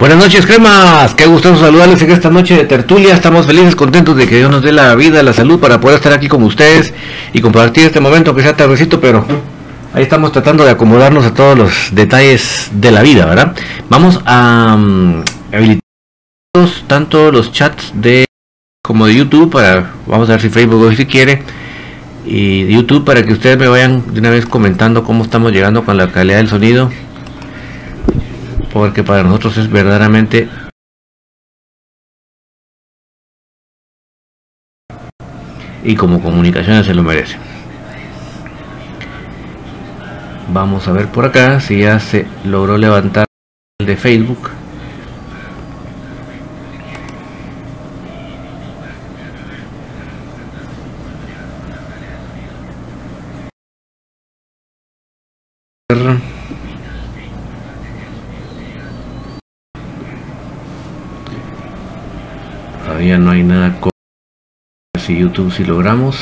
Buenas noches, cremas. Qué gusto saludarles en esta noche de tertulia. Estamos felices, contentos de que Dios nos dé la vida, la salud para poder estar aquí con ustedes y compartir este momento que sea tardecito, pero ahí estamos tratando de acomodarnos a todos los detalles de la vida, ¿verdad? Vamos a um, habilitar tanto los chats de como de YouTube para vamos a ver si Facebook hoy si quiere y YouTube para que ustedes me vayan de una vez comentando cómo estamos llegando con la calidad del sonido porque para nosotros es verdaderamente y como comunicaciones se lo merece. Vamos a ver por acá si ya se logró levantar el de Facebook. Todavía no hay nada con si YouTube si logramos.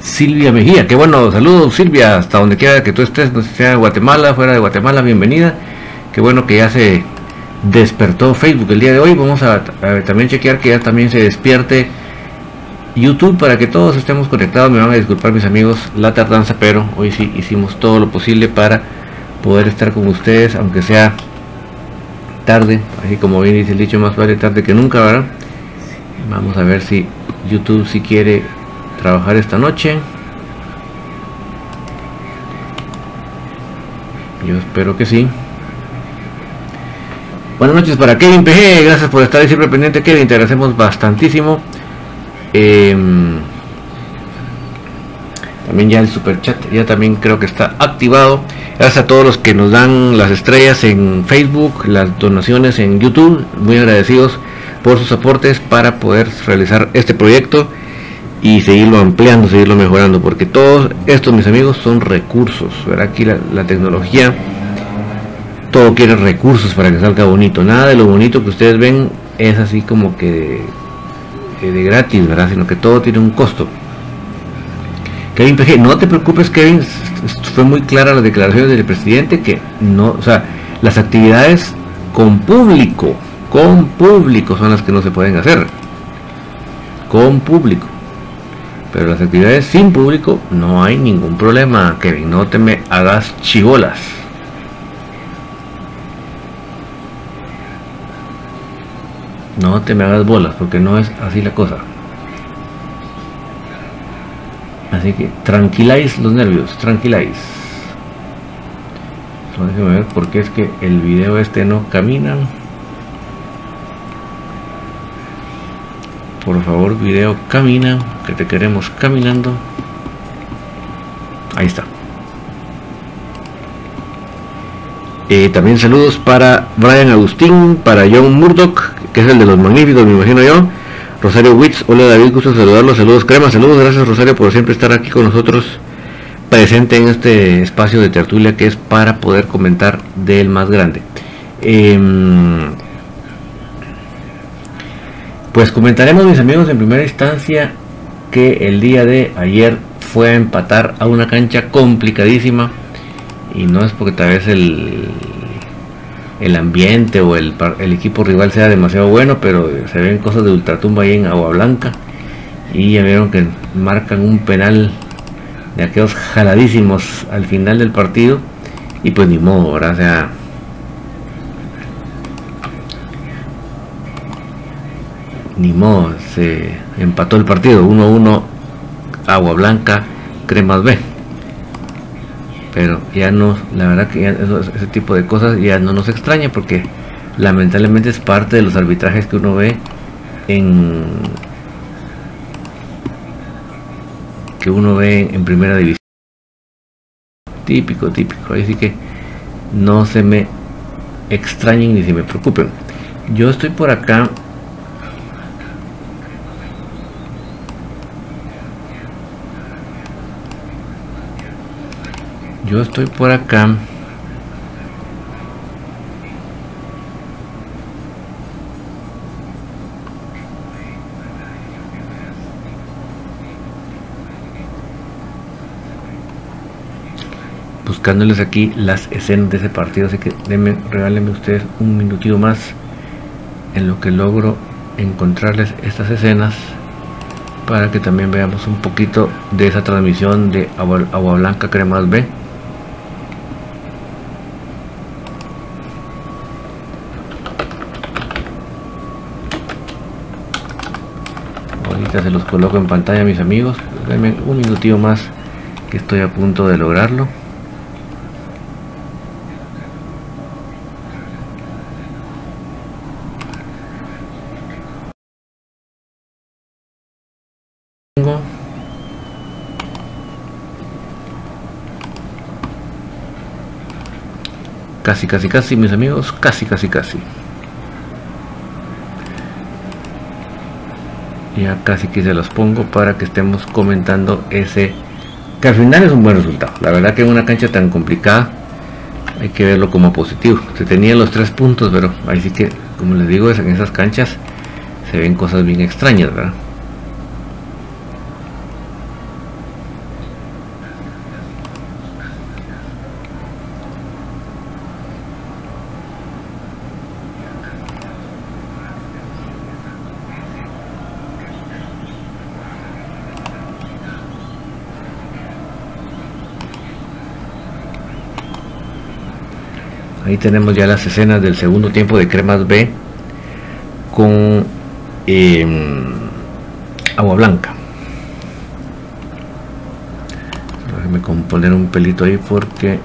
Silvia Mejía, qué bueno, saludos Silvia, hasta donde quiera que tú estés, no sea Guatemala, fuera de Guatemala, bienvenida. Qué bueno que ya se despertó Facebook el día de hoy. Vamos a, a también chequear que ya también se despierte YouTube para que todos estemos conectados. Me van a disculpar mis amigos la tardanza, pero hoy sí hicimos todo lo posible para poder estar con ustedes, aunque sea tarde, así como bien dice el dicho, más vale tarde que nunca, ¿verdad? Vamos a ver si YouTube si quiere trabajar esta noche. Yo espero que sí. Buenas noches para Kevin PG, gracias por estar siempre pendiente Kevin, te agradecemos bastantísimo. Eh, también ya el super chat ya también creo que está activado. Gracias a todos los que nos dan las estrellas en Facebook, las donaciones en YouTube. Muy agradecidos por sus aportes para poder realizar este proyecto y seguirlo ampliando, seguirlo mejorando. Porque todos estos, mis amigos, son recursos. ¿verdad? Aquí la tecnología, todo quiere recursos para que salga bonito. Nada de lo bonito que ustedes ven es así como que de gratis, ¿verdad? Sino que todo tiene un costo. Kevin PG, no te preocupes, Kevin, fue muy clara la declaración del presidente que no, o sea, las actividades con público, con público son las que no se pueden hacer. Con público. Pero las actividades sin público no hay ningún problema, Kevin, no te me hagas chivolas. No te me hagas bolas, porque no es así la cosa. Así que tranquiláis los nervios, tranquiláis. Solo déjeme ver porque es que el video este no camina. Por favor, video camina, que te queremos caminando. Ahí está. Eh, también saludos para Brian Agustín, para John Murdoch, que es el de los magníficos, me imagino yo. Rosario Witz, hola David, gusto saludarlos, saludos crema, saludos, gracias Rosario por siempre estar aquí con nosotros, presente en este espacio de tertulia que es para poder comentar del más grande. Em, pues comentaremos mis amigos en primera instancia que el día de ayer fue a empatar a una cancha complicadísima y no es porque tal vez el el ambiente o el, equipo rival sea demasiado bueno, pero se ven cosas de ultratumba ahí en Agua Blanca. Y ya vieron que marcan un penal de aquellos jaladísimos al final del partido. Y pues ni modo, ¿verdad? O sea, ni modo, se empató el partido 1-1 Agua Blanca, Cremas B pero ya no, la verdad que ese tipo de cosas ya no nos extraña porque lamentablemente es parte de los arbitrajes que uno ve en que uno ve en primera división. Típico típico. Así que no se me extrañen ni se me preocupen. Yo estoy por acá yo estoy por acá. Buscándoles aquí las escenas de ese partido así que denme, regálenme ustedes un minutito más en lo que logro encontrarles estas escenas para que también veamos un poquito de esa transmisión de agua, blanca cremas B se los coloco en pantalla mis amigos. Un minutito más que estoy a punto de lograrlo. Casi casi casi mis amigos casi casi casi ya casi que se los pongo para que estemos comentando ese que al final es un buen resultado. La verdad que en una cancha tan complicada hay que verlo como positivo. Se tenían los tres puntos pero ahí sí que como les digo en esas canchas se ven cosas bien extrañas verdad Ahí tenemos ya las escenas del segundo tiempo de Cremas B con em, agua blanca. Déjame componer un pelito ahí porque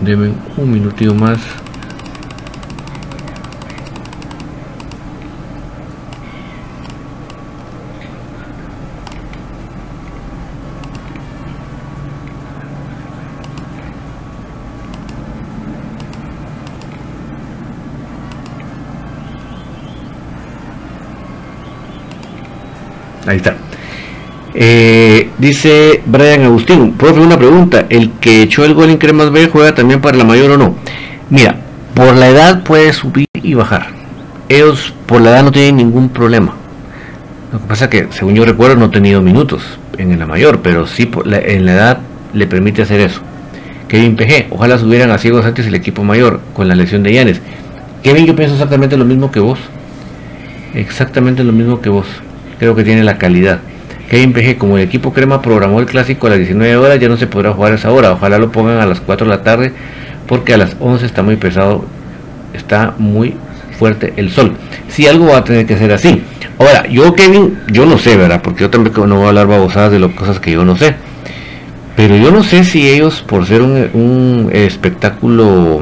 Deben un minutito más Ahí está. Eh, dice Brian Agustín, profe, una pregunta. ¿El que echó el gol en Cremas B juega también para la mayor o no? Mira, por la edad puede subir y bajar. Ellos por la edad no tienen ningún problema. Lo que pasa es que, según yo recuerdo, no ha tenido minutos en la mayor, pero sí en la edad le permite hacer eso. Kevin PG, ojalá subieran a ciegos antes el equipo mayor con la lesión de Yanes. Kevin, yo pienso exactamente lo mismo que vos. Exactamente lo mismo que vos creo que tiene la calidad. Kevin PG, como el equipo Crema programó el clásico a las 19 horas, ya no se podrá jugar a esa hora. Ojalá lo pongan a las 4 de la tarde, porque a las 11 está muy pesado, está muy fuerte el sol. Si algo va a tener que ser así. Ahora, yo Kevin, yo no sé, ¿verdad? Porque yo también no voy a hablar babosadas de las cosas que yo no sé. Pero yo no sé si ellos, por ser un, espectáculo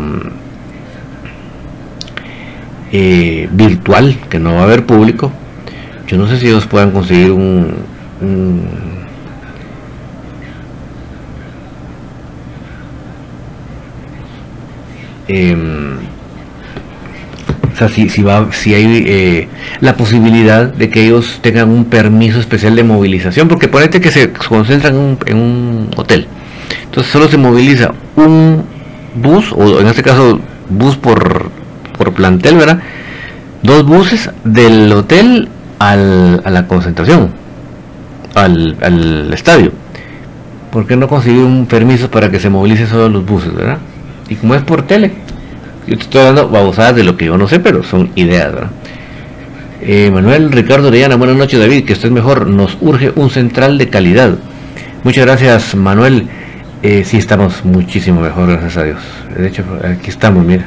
eh, virtual, que no va a haber público, yo no sé si ellos puedan conseguir un, em, o sea, si, si, va, si hay eh, la posibilidad de que ellos tengan un permiso especial de movilización, porque ponete que se concentran en un, en un hotel, entonces solo se moviliza un bus, o en este caso bus por, por plantel, ¿verdad? Dos buses del hotel al, a la concentración, al, al estadio. ¿Por qué no conseguir un permiso para que se movilice solo los buses, verdad? Y como es por tele, yo te estoy dando babosadas de lo que yo no sé, pero son ideas, ¿verdad? Eh, Manuel Ricardo Orellana, buenas noches David, que estés mejor. Nos urge un central de calidad. Muchas gracias Manuel. Eh, sí estamos muchísimo mejor, gracias a Dios. De hecho, aquí estamos, mira.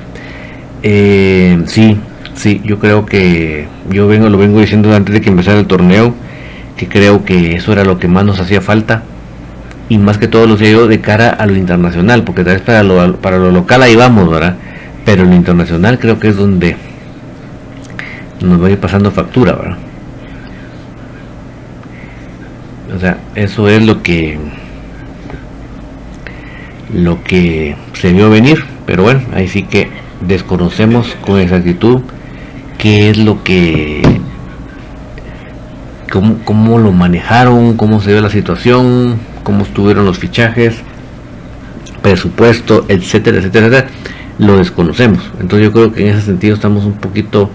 Eh, sí, sí, yo creo que yo vengo, lo vengo diciendo antes de que empezara el torneo, que creo que eso era lo que más nos hacía falta y más que todo lo digo de cara a lo internacional, porque tal vez para lo, para lo local ahí vamos, ¿verdad? Pero lo internacional creo que es donde nos va a ir pasando factura, ¿verdad? O sea, eso es lo que lo que se vio venir, pero bueno, ahí sí que desconocemos con exactitud qué es lo que cómo, cómo lo manejaron, cómo se ve la situación, cómo estuvieron los fichajes, presupuesto, etcétera, etcétera, etcétera, lo desconocemos. Entonces yo creo que en ese sentido estamos un poquito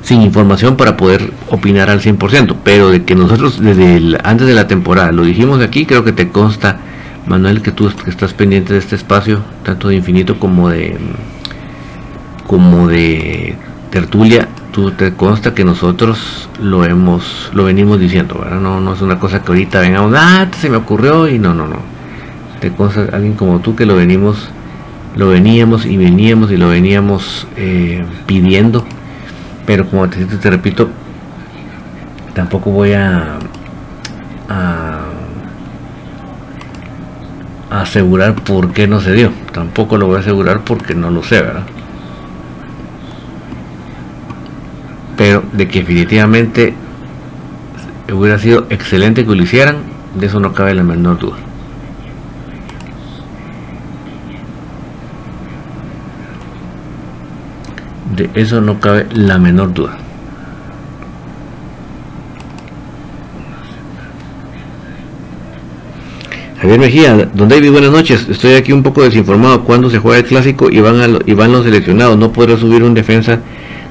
sin información para poder opinar al 100%, pero de que nosotros desde antes de la temporada lo dijimos aquí, creo que te consta, Manuel, que tú que estás pendiente de este espacio, tanto de infinito como de como de tertulia, tú te consta que nosotros lo hemos, lo venimos diciendo, ¿verdad? No, no es una cosa que ahorita vengamos, ah, se me ocurrió y no, no, no. Te consta alguien como tú que lo venimos, lo veníamos y veníamos y lo veníamos eh, pidiendo, pero como te, te repito, tampoco voy a, asegurar por qué no se dio, tampoco lo voy a asegurar porque no lo sé, ¿verdad? Pero de que definitivamente hubiera sido excelente que lo hicieran, de eso no cabe la menor duda. De eso no cabe la menor duda. Javier Mejía, don David, buenas noches. Estoy aquí un poco desinformado. ¿Cuándo se juega el clásico y van, a y van los seleccionados? No podrá subir un defensa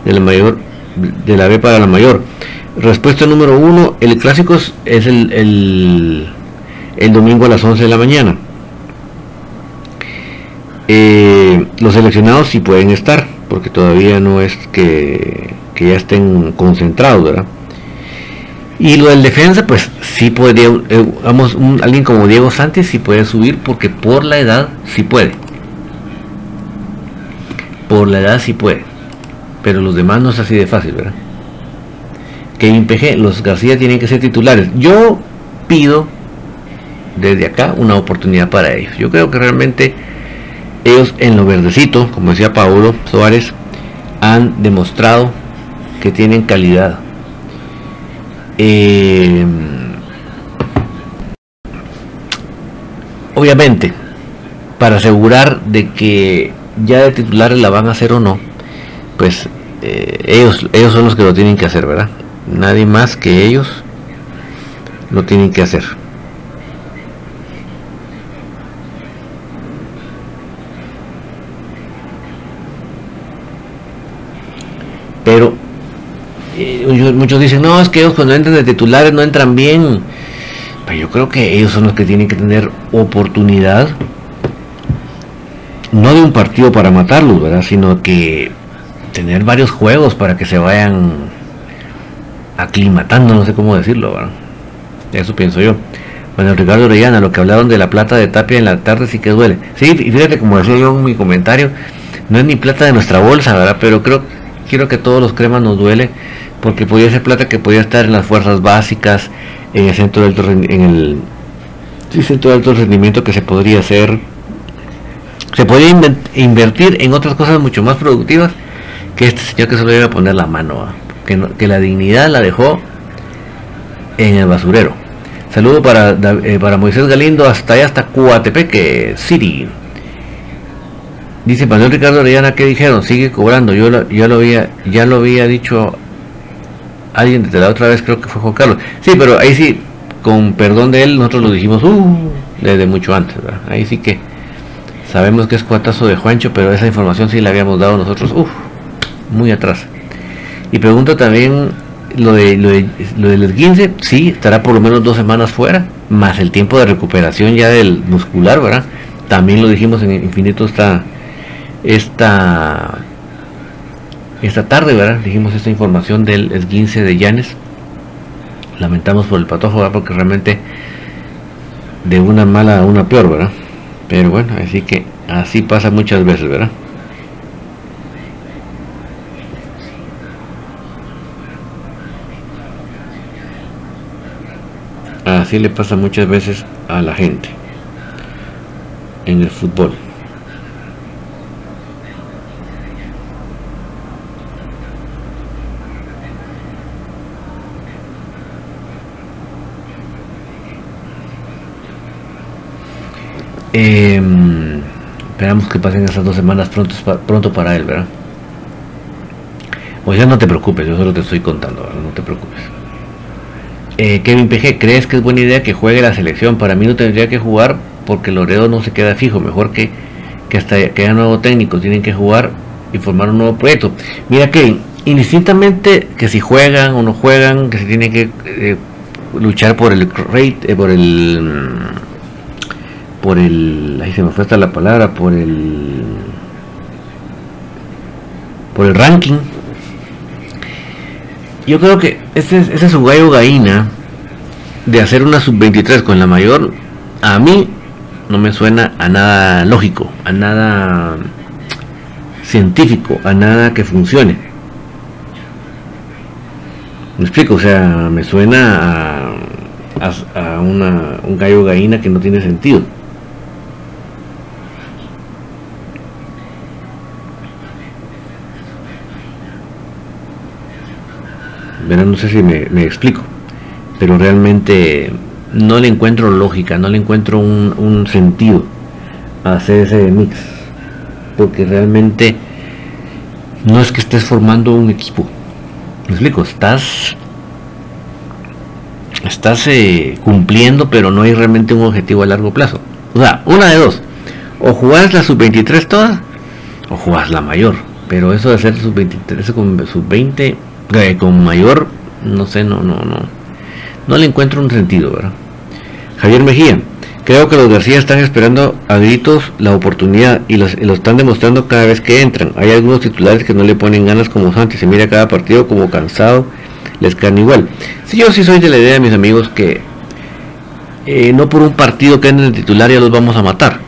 del mayor de la B para la mayor. Respuesta número uno, el clásico es el, el, domingo a las 11 de la mañana. Eh, los seleccionados sí pueden estar, porque todavía no es que, que ya estén concentrados, ¿verdad? Y lo del defensa, pues sí podría, eh, vamos, alguien como Diego Sánchez sí puede subir, porque por la edad sí puede. Por la edad sí puede pero los demás no es así de fácil, ¿verdad? Kevin PG, los García tienen que ser titulares. Yo pido desde acá una oportunidad para ellos. Yo creo que realmente ellos en lo verdecito, como decía Paulo Suárez, han demostrado que tienen calidad. Eh, obviamente, para asegurar de que ya de titulares la van a hacer o no, pues eh, ellos, ellos son los que lo tienen que hacer, ¿verdad? Nadie más que ellos lo tienen que hacer. Pero eh, muchos dicen, no, es que ellos cuando entran de titulares no entran bien. Pero yo creo que ellos son los que tienen que tener oportunidad, no de un partido para matarlos, ¿verdad? Sino que tener varios juegos para que se vayan aclimatando, no sé cómo decirlo, eso pienso yo. Bueno, Ricardo Orellana, lo que hablaron de la plata de Tapia en la tarde sí que duele. Sí, y fíjate, como decía yo en mi comentario, no es ni plata de nuestra bolsa, ¿verdad? Pero creo, quiero que todos los cremas nos duele, porque podía ser plata que podía estar en las fuerzas básicas, en el centro de alto, en el centro de alto rendimiento que se podría hacer. Se podría invertir en otras cosas mucho más productivas que este señor que solo iba a poner la mano, que, que, la dignidad la dejó en el basurero. Saludo para, eh, para Moisés Galindo hasta allá, hasta Coatepeque City. Dice Manuel Ricardo Orellana, ¿qué dijeron? Sigue cobrando. Yo lo, ya lo había, ya lo había dicho alguien desde la otra vez, creo que fue Juan Carlos. Sí, pero ahí sí, con perdón de él, nosotros lo dijimos uh, desde mucho antes. Ahí sí que sabemos que es cuatazo de Juancho, pero esa información sí la habíamos dado nosotros muy atrás. Y pregunto también lo de lo, de, lo del 15, sí, estará por lo menos dos semanas fuera, más el tiempo de recuperación ya del muscular, ¿verdad? También lo dijimos en Infinito esta, esta, esta tarde, ¿verdad? Dijimos esta información del esguince de Llanes. Lamentamos por el patojo. Porque realmente de una mala a una peor, ¿verdad? Pero bueno, así que así pasa muchas veces, ¿verdad? Así le pasa muchas veces a la gente en el fútbol. Eh, esperamos que pasen esas dos semanas pronto, para él, ¿verdad? O ya no te preocupes, yo solo te estoy contando, ¿verdad? no te preocupes. Eh, Kevin PG, ¿crees que es buena idea que juegue la selección? Para mí no tendría que jugar porque Loredo no se queda fijo, mejor que, que hasta que haya nuevo técnico, tienen que jugar y formar un nuevo proyecto. Mira que indistintamente que si juegan o no juegan, que se tiene que eh, luchar por el rate, eh, por el por el ahí se me fue hasta la palabra, por el por el ranking. Yo creo que ese, ese es su gallo gallina de hacer una sub-23 con la mayor, a mí no me suena a nada lógico, a nada científico, a nada que funcione. Me explico, o sea, me suena a, a, a una, un gallo gallina que no tiene sentido. Verán, no sé si me, explico, pero realmente no le encuentro lógica, no le encuentro un, un sentido a hacer ese mix, porque realmente no es que estés formando un equipo, me explico, estás estás eh, cumpliendo, pero no hay realmente un objetivo a largo plazo. O sea, una de dos, o jugás la sub-23 toda, o jugás la mayor, pero eso de hacer sub-23 con sub-20 con mayor, no sé, no, no, no, no le encuentro un sentido, ¿verdad? Javier Mejía, creo que los García están esperando a gritos la oportunidad y, los, lo están demostrando cada vez que entran. Hay algunos titulares que no le ponen ganas como Santi, se mira cada partido como cansado, les caen igual. Si yo sí soy de la idea, mis amigos, que eh, no por un partido que anden de titular ya los vamos a matar.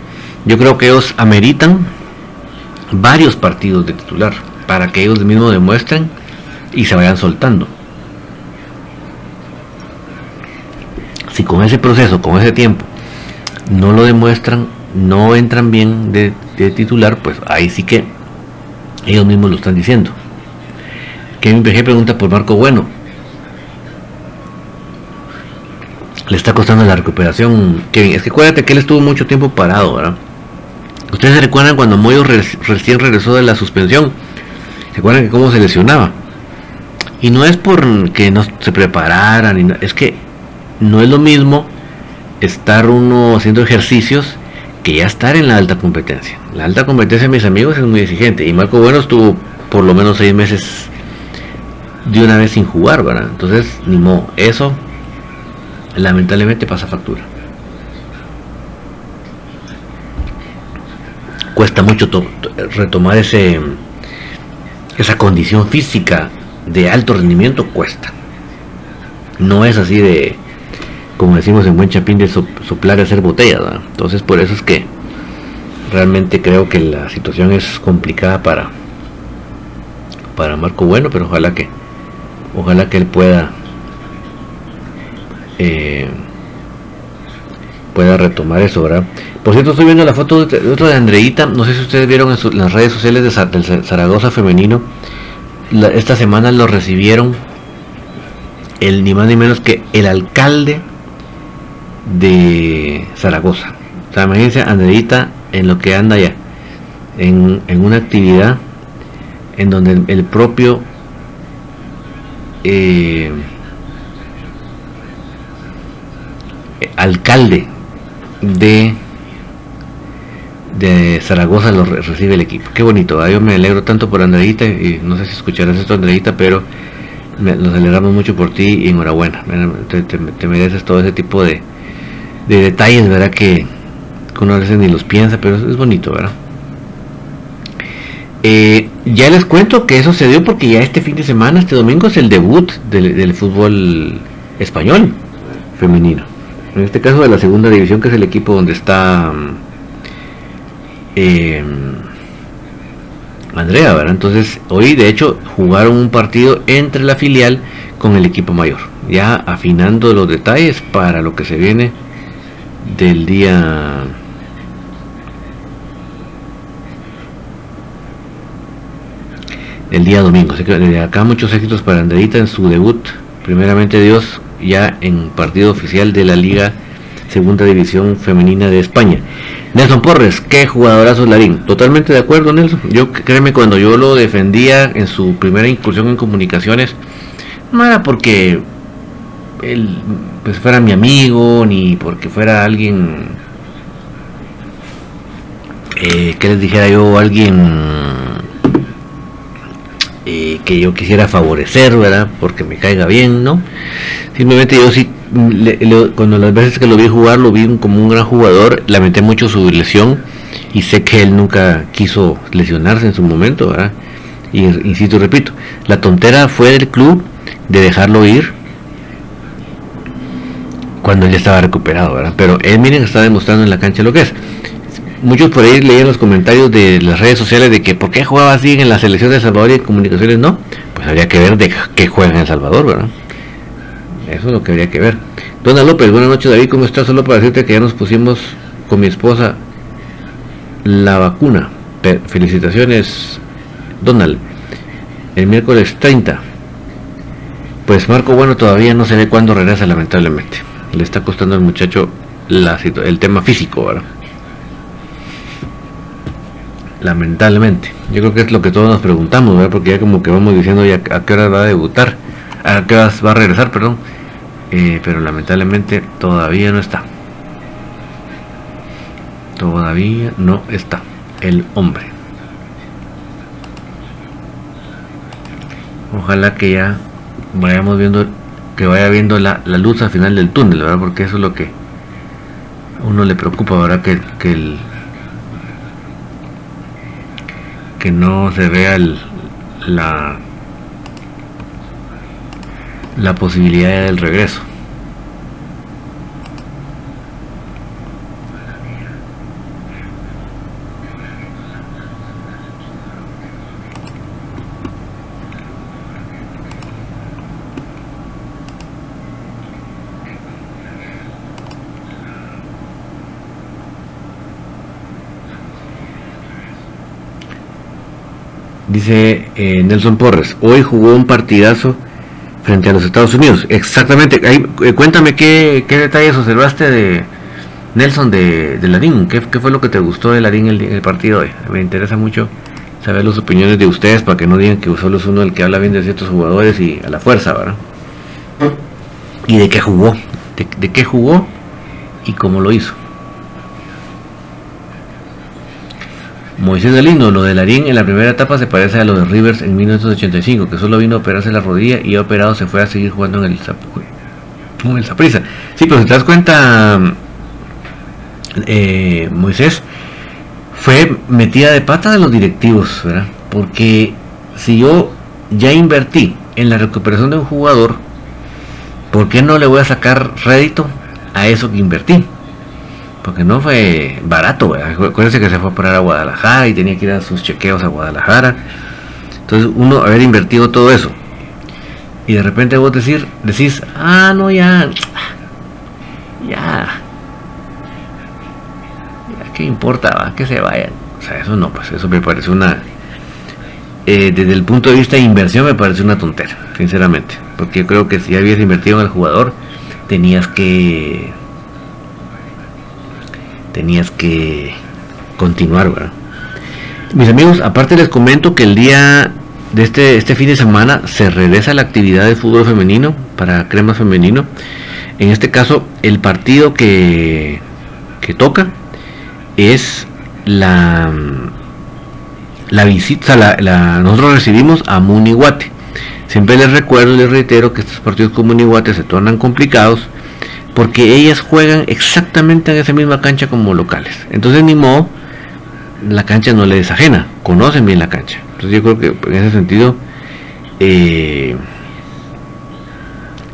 Yo creo que ellos ameritan varios partidos de titular para que ellos mismos demuestren y se vayan soltando. Si con ese proceso, con ese tiempo, no lo demuestran, no entran bien de, titular, pues ahí sí que ellos mismos lo están diciendo. Kevin PG pregunta por Marco Bueno. Le está costando la recuperación, Kevin. Es que acuérdate que él estuvo mucho tiempo parado, ¿verdad? Ustedes se recuerdan cuando Moyo re recién regresó de la suspensión. ¿Se acuerdan que cómo se lesionaba? Y no es por que no se prepararan, es que no es lo mismo estar uno haciendo ejercicios que ya estar en la alta competencia. La alta competencia, mis amigos, es muy exigente. Y Marco Bueno estuvo por lo menos seis meses de una vez sin jugar, ¿verdad? Entonces, ni modo. Eso lamentablemente pasa factura. Cuesta mucho retomar ese esa condición física de alto rendimiento cuesta. No es así de, como decimos en buen chapín, de soplar y hacer botellas. ¿verdad? Entonces por eso es que realmente creo que la situación es complicada para, para Marco Bueno, pero ojalá que, ojalá que él pueda, eh, pueda retomar eso, ¿verdad? Por cierto, estoy viendo la foto de otro de Andreita, no sé si ustedes vieron en, su, las redes sociales de del Zaragoza femenino, esta semana lo recibieron el ni más ni menos que el alcalde de Zaragoza. O sea, imagínense en lo que anda allá. en, una actividad en donde el, propio eh, alcalde de de Zaragoza lo recibe el equipo. Qué bonito, yo me alegro tanto por Andreita y no sé si escucharás esto Andreita, pero nos alegramos mucho por ti y enhorabuena. Te, mereces todo ese tipo de, de detalles, ¿verdad? Que, uno a veces ni los piensa, pero es, bonito, ¿verdad? Eh, ya les cuento que eso se dio porque ya este fin de semana, este domingo, es el debut del, fútbol español femenino. En este caso de la segunda división, que es el equipo donde está eh, Andrea, ¿verdad? Entonces, hoy de hecho jugaron un partido entre la filial con el equipo mayor, ya afinando los detalles para lo que se viene del día el día domingo. Así que desde acá muchos éxitos para Andreita en su debut, primeramente Dios, ya en partido oficial de la Liga Segunda División Femenina de España. Nelson Porres, qué jugadorazo Larín. Totalmente de acuerdo, Nelson. Yo créeme, cuando yo lo defendía en su primera incursión en comunicaciones, no era porque él pues fuera mi amigo, ni porque fuera alguien eh, que les dijera yo, alguien eh, que yo quisiera favorecer, ¿verdad? Porque me caiga bien, ¿no? Simplemente yo sí, cuando las veces que lo vi jugar, lo vi como un gran jugador, lamenté mucho su lesión y sé que él nunca quiso lesionarse en su momento, ¿verdad? Y insisto, repito, la tontera fue del club de dejarlo ir cuando ya estaba recuperado, ¿verdad? Pero él, miren, está demostrando en la cancha lo que es muchos por ahí leían los comentarios de las redes sociales de que por qué jugaba así en la selección de Salvador y en comunicaciones no, pues habría que ver de qué juega en El Salvador, ¿verdad? Eso es lo que habría que ver. Dona López, buenas noches David, ¿cómo estás? Solo para decirte que ya nos pusimos con mi esposa la vacuna. Felicitaciones, Donald. El miércoles 30. Pues Marco Bueno todavía no se ve cuándo regresa, lamentablemente. Le está costando al muchacho la, el tema físico, ¿verdad? lamentablemente. Yo creo que es lo que todos nos preguntamos, porque ya como que vamos diciendo ya a qué hora va a debutar, a qué hora va a regresar, perdón. Eh, pero lamentablemente todavía no está. Todavía no está el hombre. Ojalá que ya vayamos viendo, que vaya viendo la, luz al final del túnel, ¿verdad? Porque eso es lo que uno le preocupa, ¿verdad? Que, que el, que no se vea la, la posibilidad del regreso. Dice eh, Nelson Porres, hoy jugó un partidazo frente a los Estados Unidos. Exactamente, eh, cuéntame qué, detalles observaste de Nelson de, de Larín, ¿Qué, fue lo que te gustó de Larín el, el partido hoy. Me interesa mucho saber las opiniones de ustedes para que no digan que solo es uno el que habla bien de ciertos jugadores y a la fuerza, ¿verdad? Y de qué jugó, de qué jugó y cómo lo hizo. Moisés Galindo, lo de Larín en la primera etapa se parece a lo de Rivers en 1985, que solo vino a operarse la rodilla y ha operado se fue a seguir jugando en el, en el Zaprisa. Sí, pero si te das cuenta, eh, Moisés fue metida de pata de los directivos, ¿verdad? Porque si yo ya invertí en la recuperación de un jugador, ¿por qué no le voy a sacar rédito a eso que invertí? Porque no fue barato, acuérdense que se fue a parar a Guadalajara y tenía que ir a sus chequeos a Guadalajara. Entonces uno haber invertido todo eso y de repente vos decir, decís, ah, no, ya, ya, ya, ¿qué importa? Va? Que se vayan. O sea, eso no, pues eso me parece una, eh, desde el punto de vista de inversión me parece una tontera, sinceramente. Porque yo creo que si habías invertido en el jugador, tenías que tenías que continuar, ¿verdad? Mis amigos, aparte les comento que el día de este, este fin de semana se regresa la actividad de fútbol femenino para crema femenino. En este caso, el partido que, que toca es la, la visita, la, nosotros recibimos a Munihuate. Siempre les recuerdo, les reitero que estos partidos con Munihuate se tornan complicados porque ellas juegan exactamente en esa misma cancha como locales. Entonces ni modo, la cancha no les ajena, conocen bien la cancha. Entonces yo creo que en ese sentido eh,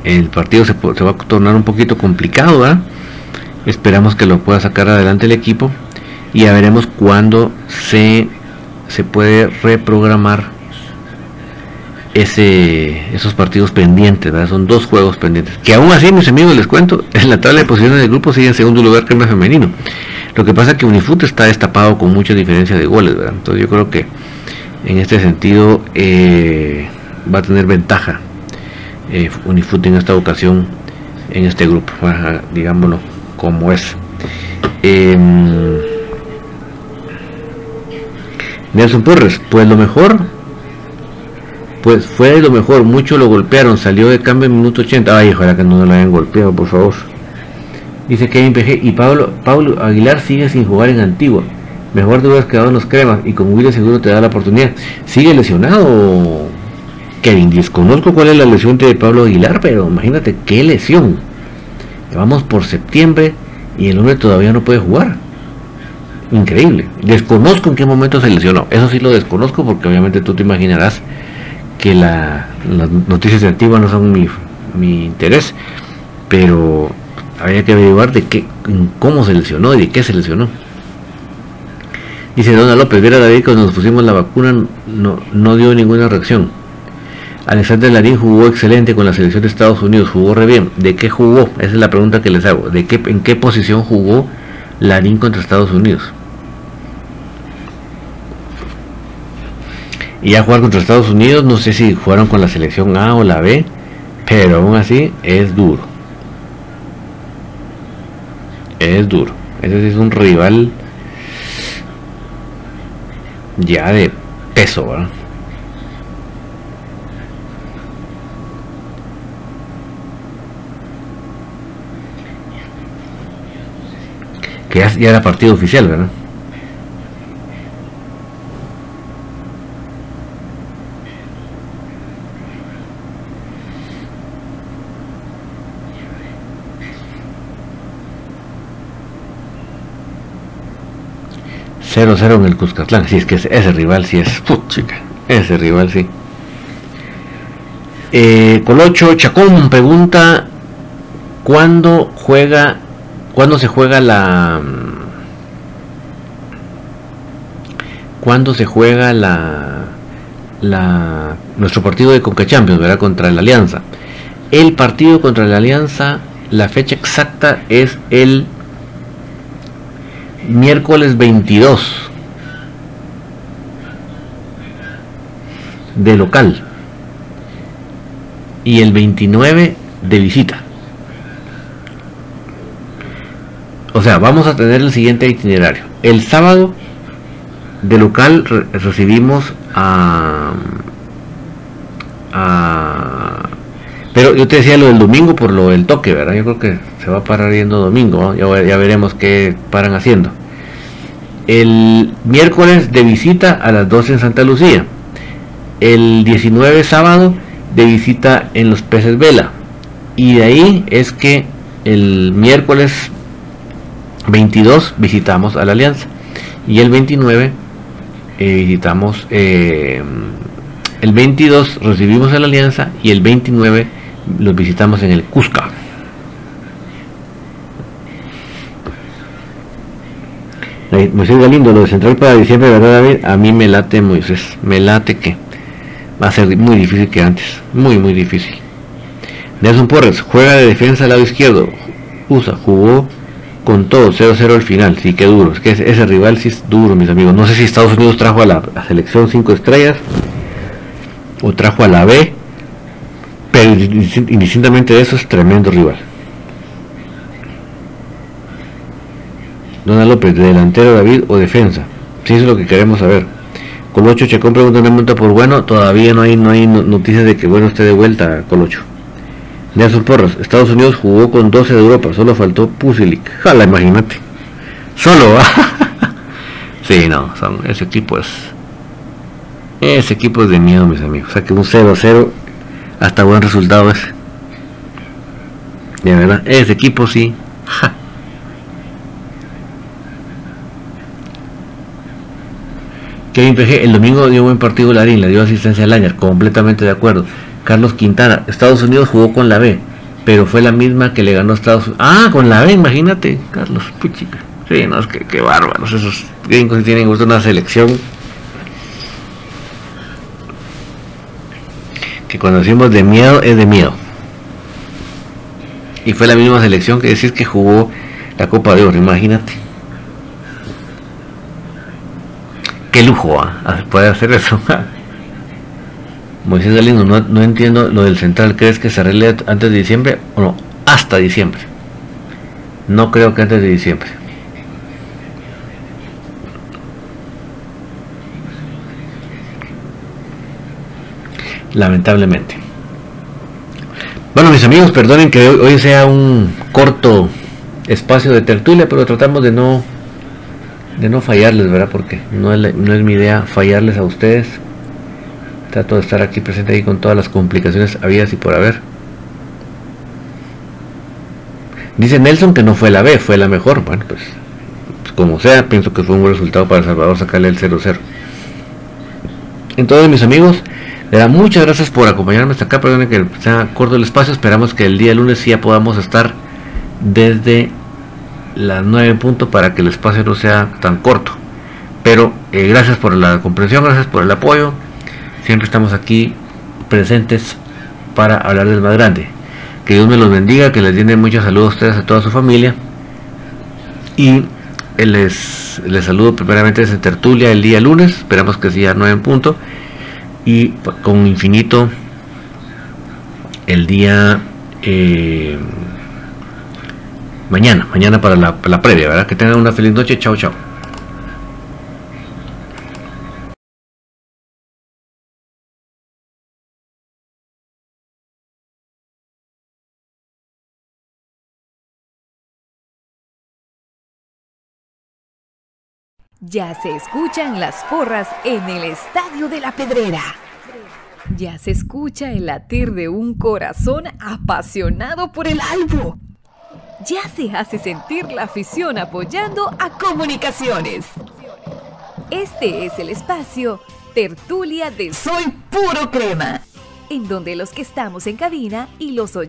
el partido se, va a tornar un poquito complicado, Esperamos que lo pueda sacar adelante el equipo y ya veremos cuándo se, se puede reprogramar ese, esos partidos pendientes, Son dos juegos pendientes. Que aún así, mis amigos, les cuento, en la tabla de posiciones del grupo sigue en segundo lugar que femenino. Lo que pasa que Unifut está destapado con mucha diferencia de goles, ¿verdad? Entonces yo creo que en este sentido eh, va a tener ventaja eh, Unifut en esta ocasión en este grupo, digámoslo como es. Em, Nelson Torres, pues lo mejor, pues fue lo mejor, mucho lo golpearon, salió de cambio en minuto 80. Ay, ojalá que no lo hayan golpeado, por favor. Dice Kevin PG y Pablo, Pablo Aguilar sigue sin jugar en Antigua. Mejor te hubieras quedado en los cremas y con Willy seguro te da la oportunidad. Sigue lesionado Kevin. Desconozco cuál es la lesión de Pablo Aguilar, pero imagínate qué lesión. Vamos por septiembre y el hombre todavía no puede jugar. Increíble. Desconozco en qué momento se lesionó. Eso sí lo desconozco porque obviamente tú te imaginarás que las noticias de Antigua no son mi, mi interés. Pero había que averiguar de qué, cómo se lesionó y de qué se lesionó. Dice Dona López, viera David cuando nos pusimos la vacuna no, no dio ninguna reacción. Alexander Larín jugó excelente con la selección de Estados Unidos, jugó re bien. ¿De qué jugó? Esa es la pregunta que les hago. ¿De qué, ¿En qué posición jugó Larín contra Estados Unidos? Y ya jugar contra Estados Unidos, no sé si jugaron con la selección A o la B, pero aún así es duro es duro. Ese es un rival ya de peso, ¿verdad? Que ya, ya era partido oficial, ¿verdad? 0-0 en el Cuscatlán. Si es que ese, rival sí es. chica, ese rival sí. Eh, Colocho Chacón pregunta: ¿Cuándo juega? ¿Cuándo se juega la. ¿Cuándo se juega la. la nuestro partido de Conca Champions, ¿verdad? Contra la Alianza. El partido contra la Alianza, la fecha exacta es el miércoles 22 de local y el 29 de visita. O sea, vamos a tener el siguiente itinerario. El sábado de local recibimos a, a, Pero yo te decía lo del domingo por lo del toque, ¿verdad? Yo creo que se va a parar yendo domingo, ya, veremos qué paran haciendo. El miércoles de visita a las 12 en Santa Lucía. El 19 sábado de visita en los peces vela. Y de ahí es que el miércoles 22 visitamos a la Alianza. Y el 29 eh, visitamos, eh, el 22 recibimos a la Alianza y el 29 los visitamos en el Cusca. Moisés Galindo, lo de Central para diciembre, ¿verdad David? A mí me late Moisés, me late que va a ser muy difícil que antes, muy muy difícil. Nelson Porres, juega de defensa al lado izquierdo, usa, jugó con todo, 0-0 al final, sí que duro, es que ese, rival sí es duro, mis amigos. No sé si Estados Unidos trajo a la, selección 5 estrellas o trajo a la B, pero indistintamente de eso es tremendo rival. Donald López, delantero David o defensa. Si eso es lo que queremos saber. Colocho Chacón pregunta un por bueno, todavía no hay no hay noticias de que bueno esté de vuelta Colocho. Nelson Porras, Estados Unidos jugó con 12 de Europa, solo faltó Pusilic. Jala, imagínate. Solo, Sí, no, son, ese equipo es. Ese equipo es de miedo, mis amigos. O sea que un 0-0 hasta buen resultado es. De verdad, ese equipo sí. Kevin PG, el domingo dio buen partido Larín, le dio asistencia a Lañar, completamente de acuerdo. Carlos Quintana, Estados Unidos jugó con la B, pero fue la misma que le ganó Estados Unidos. Ah, con la B, imagínate, Carlos, puchica. Sí, no, es que, qué bárbaros esos gringos tienen una selección. Que cuando decimos de miedo, es de miedo. Y fue la misma selección que decís que jugó la Copa de Oro, imagínate. Qué lujo, ¿ah? Puede hacer eso. Moisés Galindo, no, no entiendo lo del central. ¿Crees que se arregle antes de diciembre o no? Hasta diciembre. No creo que antes de diciembre. Lamentablemente. Bueno, mis amigos, perdonen que hoy sea un corto espacio de tertulia, pero tratamos de no de no fallarles, ¿verdad? Porque no es, no es mi idea fallarles a ustedes. Trato de estar aquí presente ahí con todas las complicaciones habidas y por haber. Dice Nelson que no fue la B, fue la mejor. Bueno, pues, como sea, pienso que fue un buen resultado para Salvador sacarle el 0-0. Entonces, mis amigos, muchas gracias por acompañarme hasta acá. Perdón que sea corto el espacio. Esperamos que el día lunes ya podamos estar desde las 9 puntos para que el espacio no sea tan corto. Pero eh, gracias por la comprensión, gracias por el apoyo. Siempre estamos aquí presentes para hablar del más grande. Que Dios me los bendiga, que les den muchos saludos a ustedes, a toda su familia. Y les, les saludo primeramente desde Tertulia el día lunes. Esperamos que sea 9 en punto y con infinito el día eh, mañana, mañana para la, la previa, ¿verdad? Que tengan una feliz noche, chao, chao. Ya se escuchan las porras en el Estadio de la Pedrera. Ya se escucha el latir de un corazón apasionado por el albo. Ya se hace sentir la afición apoyando a comunicaciones. Este es el espacio Tertulia de Soy Puro Crema, en donde los que estamos en cabina y los oyentes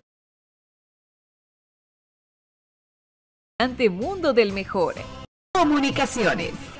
ante mundo del mejor. Comunicaciones.